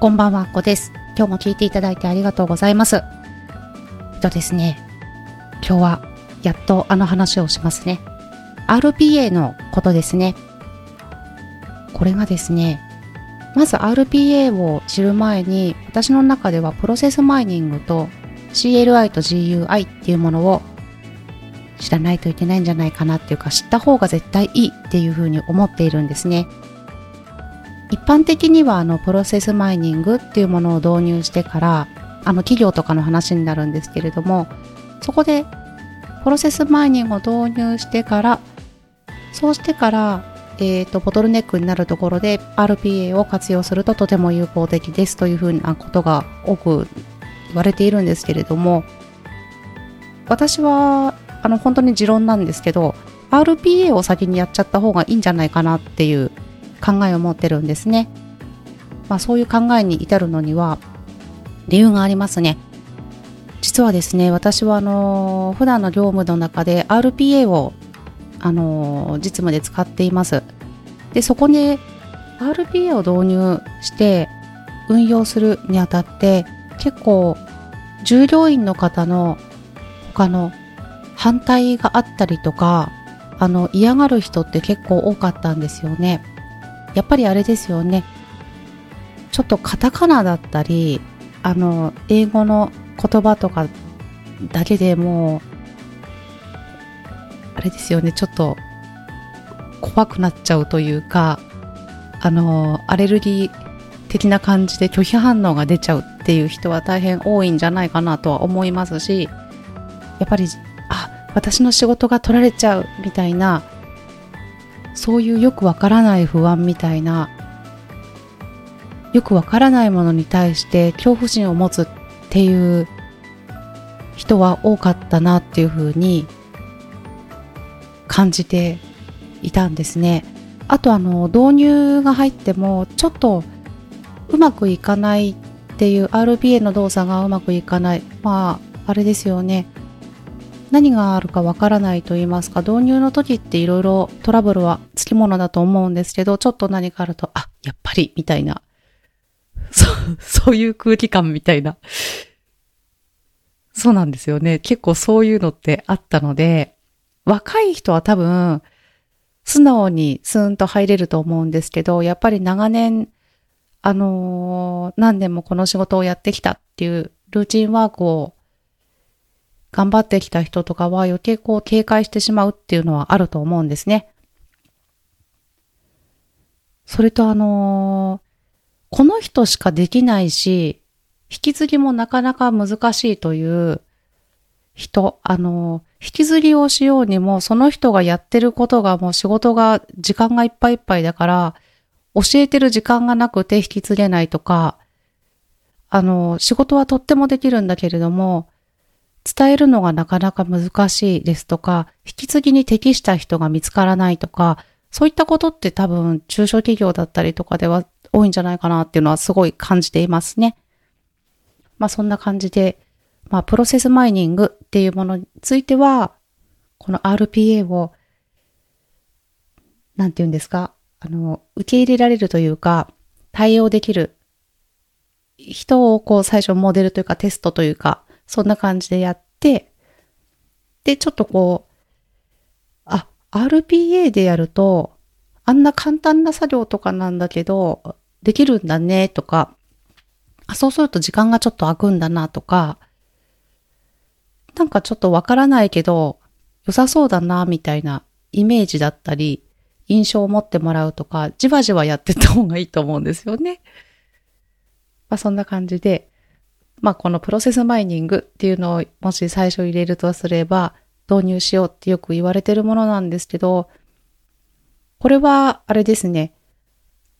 こんばんは、こです。今日も聞いていただいてありがとうございます。えっとですね、今日はやっとあの話をしますね。RPA のことですね。これがですね、まず RPA を知る前に、私の中ではプロセスマイニングと CLI と GUI っていうものを知らないといけないんじゃないかなっていうか、知った方が絶対いいっていうふうに思っているんですね。一般的にはあのプロセスマイニングっていうものを導入してからあの企業とかの話になるんですけれどもそこでプロセスマイニングを導入してからそうしてからえーと、ボトルネックになるところで RPA を活用するととても有効的ですというふうなことが多く言われているんですけれども私はあの本当に持論なんですけど RPA を先にやっちゃった方がいいんじゃないかなっていう考えを持ってるんですね。まあ、そういう考えに至るのには理由がありますね。実はですね、私はあの普段の業務の中で RPA をあの実務で使っています。で、そこで RPA を導入して運用するにあたって結構従業員の方の他の反対があったりとかあの嫌がる人って結構多かったんですよね。やっぱりあれですよね。ちょっとカタカナだったりあの英語の言葉とかだけでもうあれですよね。ちょっと怖くなっちゃうというかあのアレルギー的な感じで拒否反応が出ちゃうっていう人は大変多いんじゃないかなとは思いますしやっぱりあ私の仕事が取られちゃうみたいなそういうよくわからない不安みたいなよくわからないものに対して恐怖心を持つっていう人は多かったなっていうふうに感じていたんですね。あとあの導入が入ってもちょっとうまくいかないっていう RPA の動作がうまくいかないまああれですよね何があるかわからないと言いますか、導入の時っていろいろトラブルはつきものだと思うんですけど、ちょっと何かあると、あ、やっぱり、みたいな。そう、そういう空気感みたいな。そうなんですよね。結構そういうのってあったので、若い人は多分、素直にスーンと入れると思うんですけど、やっぱり長年、あのー、何年もこの仕事をやってきたっていうルーチンワークを頑張ってきた人とかは余計こう警戒してしまうっていうのはあると思うんですね。それとあのー、この人しかできないし、引き継ぎもなかなか難しいという人、あのー、引き継ぎをしようにも、その人がやってることがもう仕事が、時間がいっぱいいっぱいだから、教えてる時間がなくて引き継げないとか、あの、仕事はとってもできるんだけれども、伝えるのがなかなか難しいですとか、引き継ぎに適した人が見つからないとか、そういったことって多分中小企業だったりとかでは多いんじゃないかなっていうのはすごい感じていますね。まあそんな感じで、まあプロセスマイニングっていうものについては、この RPA を、なんて言うんですか、あの、受け入れられるというか、対応できる人をこう最初モデルというかテストというか、そんな感じでやって、で、ちょっとこう、あ、RPA でやると、あんな簡単な作業とかなんだけど、できるんだねとか、あ、そうすると時間がちょっと空くんだなとか、なんかちょっとわからないけど、良さそうだなみたいなイメージだったり、印象を持ってもらうとか、じわじわやってた方がいいと思うんですよね。まあそんな感じで、まあこのプロセスマイニングっていうのをもし最初入れるとすれば導入しようってよく言われてるものなんですけど、これはあれですね。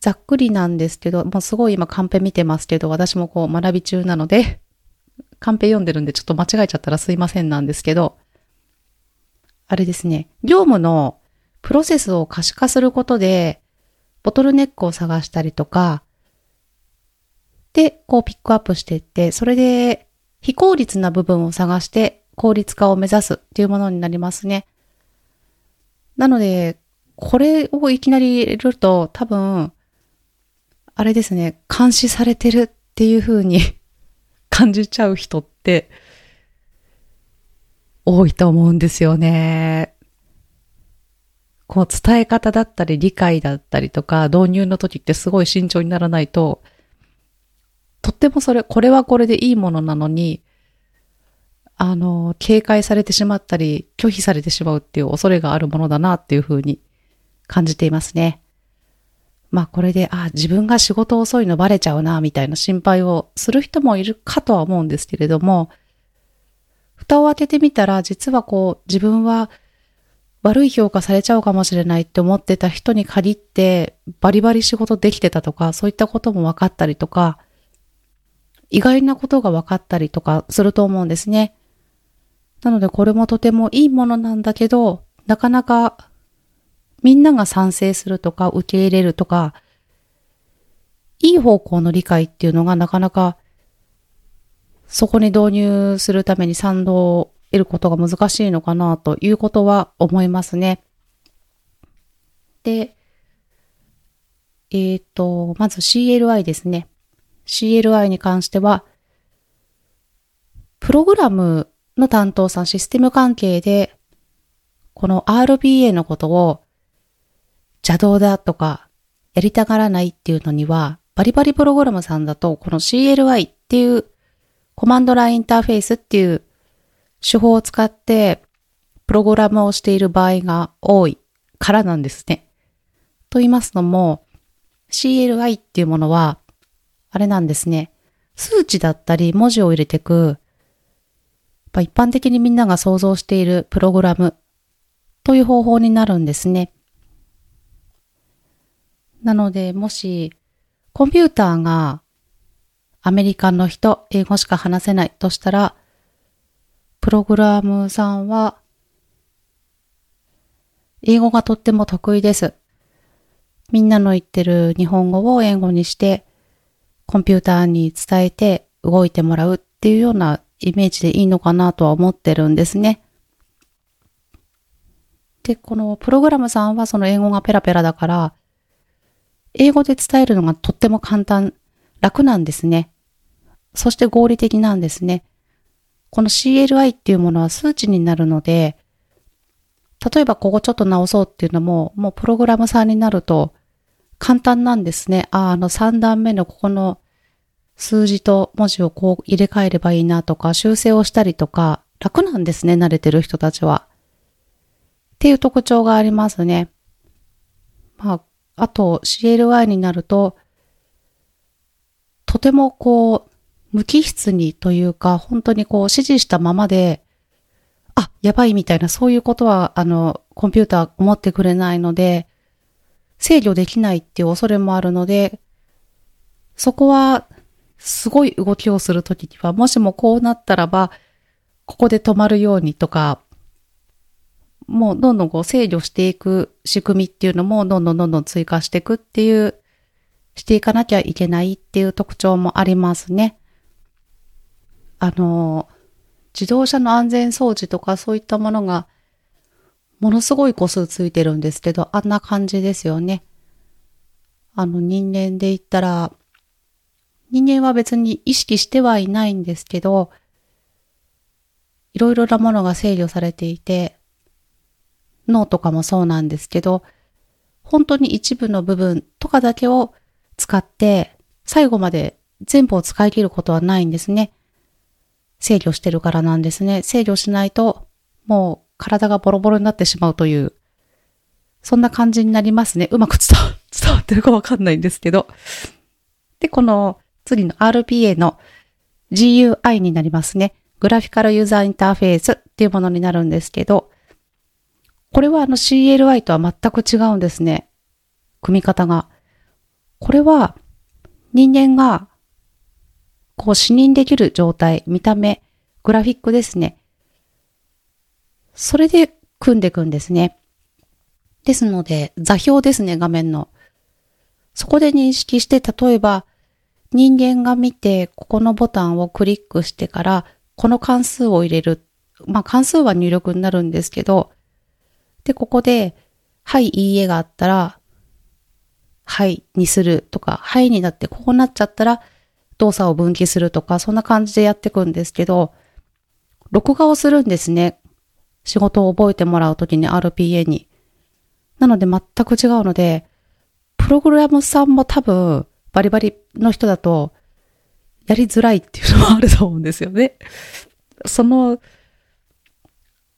ざっくりなんですけど、もうすごい今カンペ見てますけど、私もこう学び中なので、カンペ読んでるんでちょっと間違えちゃったらすいませんなんですけど、あれですね。業務のプロセスを可視化することで、ボトルネックを探したりとか、で、こうピックアップしていって、それで非効率な部分を探して効率化を目指すっていうものになりますね。なので、これをいきなり入れると多分、あれですね、監視されてるっていう風に 感じちゃう人って多いと思うんですよね。こう伝え方だったり理解だったりとか導入の時ってすごい慎重にならないと、とってもそれ、これはこれでいいものなのに、あの、警戒されてしまったり、拒否されてしまうっていう恐れがあるものだなっていうふうに感じていますね。まあこれで、あ、自分が仕事遅いのバレちゃうな、みたいな心配をする人もいるかとは思うんですけれども、蓋を開けてみたら、実はこう、自分は悪い評価されちゃうかもしれないって思ってた人に限って、バリバリ仕事できてたとか、そういったことも分かったりとか、意外なことが分かったりとかすると思うんですね。なのでこれもとてもいいものなんだけど、なかなかみんなが賛成するとか受け入れるとか、いい方向の理解っていうのがなかなかそこに導入するために賛同を得ることが難しいのかなということは思いますね。で、えっ、ー、と、まず CLI ですね。CLI に関しては、プログラムの担当さん、システム関係で、この RBA のことを邪道だとか、やりたがらないっていうのには、バリバリプログラムさんだと、この CLI っていうコマンドラインインターフェースっていう手法を使って、プログラムをしている場合が多いからなんですね。と言いますのも、CLI っていうものは、あれなんですね。数値だったり文字を入れてく、一般的にみんなが想像しているプログラムという方法になるんですね。なので、もし、コンピューターがアメリカの人、英語しか話せないとしたら、プログラムさんは、英語がとっても得意です。みんなの言ってる日本語を英語にして、コンピューターに伝えて動いてもらうっていうようなイメージでいいのかなとは思ってるんですね。で、このプログラムさんはその英語がペラペラだから、英語で伝えるのがとっても簡単、楽なんですね。そして合理的なんですね。この CLI っていうものは数値になるので、例えばここちょっと直そうっていうのも、もうプログラムさんになると簡単なんですね。あ、あの3段目のここの数字と文字をこう入れ替えればいいなとか、修正をしたりとか、楽なんですね、慣れてる人たちは。っていう特徴がありますね。まあ、あと CLI になると、とてもこう、無機質にというか、本当にこう指示したままで、あ、やばいみたいな、そういうことは、あの、コンピューター思ってくれないので、制御できないっていう恐れもあるので、そこは、すごい動きをするときには、もしもこうなったらば、ここで止まるようにとか、もうどんどんこう制御していく仕組みっていうのもどんどんどんどん追加していくっていう、していかなきゃいけないっていう特徴もありますね。あの、自動車の安全装置とかそういったものがものすごい個数ついてるんですけど、あんな感じですよね。あの人間で言ったら、人間は別に意識してはいないんですけど、いろいろなものが制御されていて、脳とかもそうなんですけど、本当に一部の部分とかだけを使って、最後まで全部を使い切ることはないんですね。制御してるからなんですね。制御しないと、もう体がボロボロになってしまうという、そんな感じになりますね。うまく伝わ ってるかわかんないんですけど。で、この次の RPA の GUI になりますね。グラフィカルユーザーインターフェースっていうものになるんですけど、これはあの CLI とは全く違うんですね。組み方が。これは人間がこう視認できる状態、見た目、グラフィックですね。それで組んでいくんですね。ですので、座標ですね、画面の。そこで認識して、例えば、人間が見て、ここのボタンをクリックしてから、この関数を入れる。まあ、関数は入力になるんですけど、で、ここで、はい、いいえがあったら、はいにするとか、はいになってこうなっちゃったら動作を分岐するとか、そんな感じでやっていくんですけど、録画をするんですね。仕事を覚えてもらうときに RPA に。なので全く違うので、プログラムさんも多分バリバリの人だとやりづらいっていうのもあると思うんですよね。その、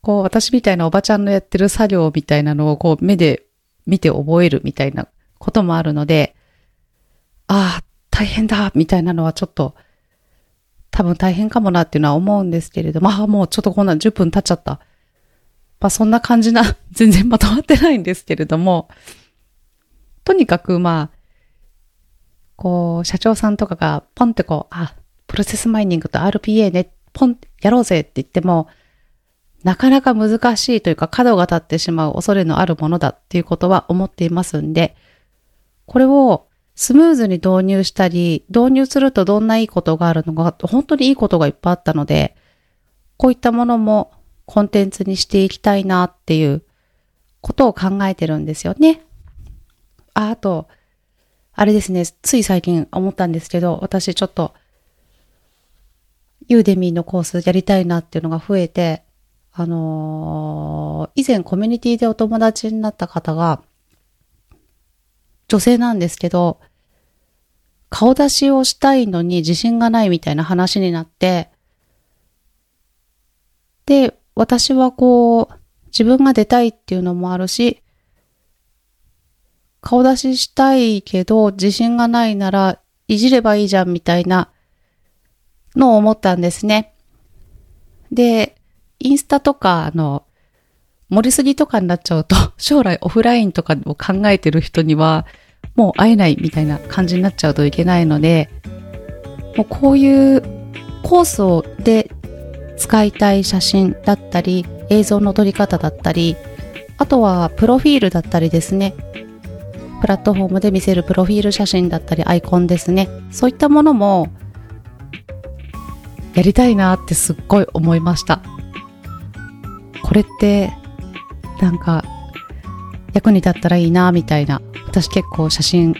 こう私みたいなおばちゃんのやってる作業みたいなのをこう目で見て覚えるみたいなこともあるので、ああ、大変だみたいなのはちょっと多分大変かもなっていうのは思うんですけれど、まあもうちょっとこんな10分経っちゃった。まあそんな感じな、全然まとまってないんですけれども、とにかくまあ、こう、社長さんとかがポンってこう、あ、プロセスマイニングと RPA ね、ポン、やろうぜって言っても、なかなか難しいというか角が立ってしまう恐れのあるものだっていうことは思っていますんで、これをスムーズに導入したり、導入するとどんないいことがあるのか、本当にいいことがいっぱいあったので、こういったものもコンテンツにしていきたいなっていうことを考えてるんですよね。あ、あと、あれですね、つい最近思ったんですけど、私ちょっと、ユーデミーのコースやりたいなっていうのが増えて、あのー、以前コミュニティでお友達になった方が、女性なんですけど、顔出しをしたいのに自信がないみたいな話になって、で、私はこう、自分が出たいっていうのもあるし、顔出ししたいけど自信がないならいじればいいじゃんみたいなのを思ったんですね。で、インスタとかの盛りすぎとかになっちゃうと 将来オフラインとかを考えてる人にはもう会えないみたいな感じになっちゃうといけないので、もうこういうコースをで使いたい写真だったり、映像の撮り方だったり、あとはプロフィールだったりですね。プラットフォームで見せるプロフィール写真だったりアイコンですね。そういったものもやりたいなってすっごい思いました。これってなんか役に立ったらいいなみたいな私結構写真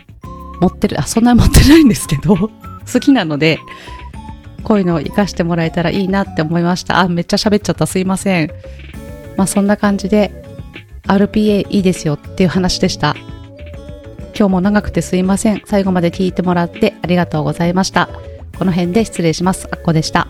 持ってる、あ、そんなに持ってないんですけど、好きなので、こういうのを活かしてもらえたらいいなって思いました。あ、めっちゃ喋っちゃった。すいません。まあそんな感じで、RPA いいですよっていう話でした。今日も長くてすいません。最後まで聞いてもらってありがとうございました。この辺で失礼します。あっこでした。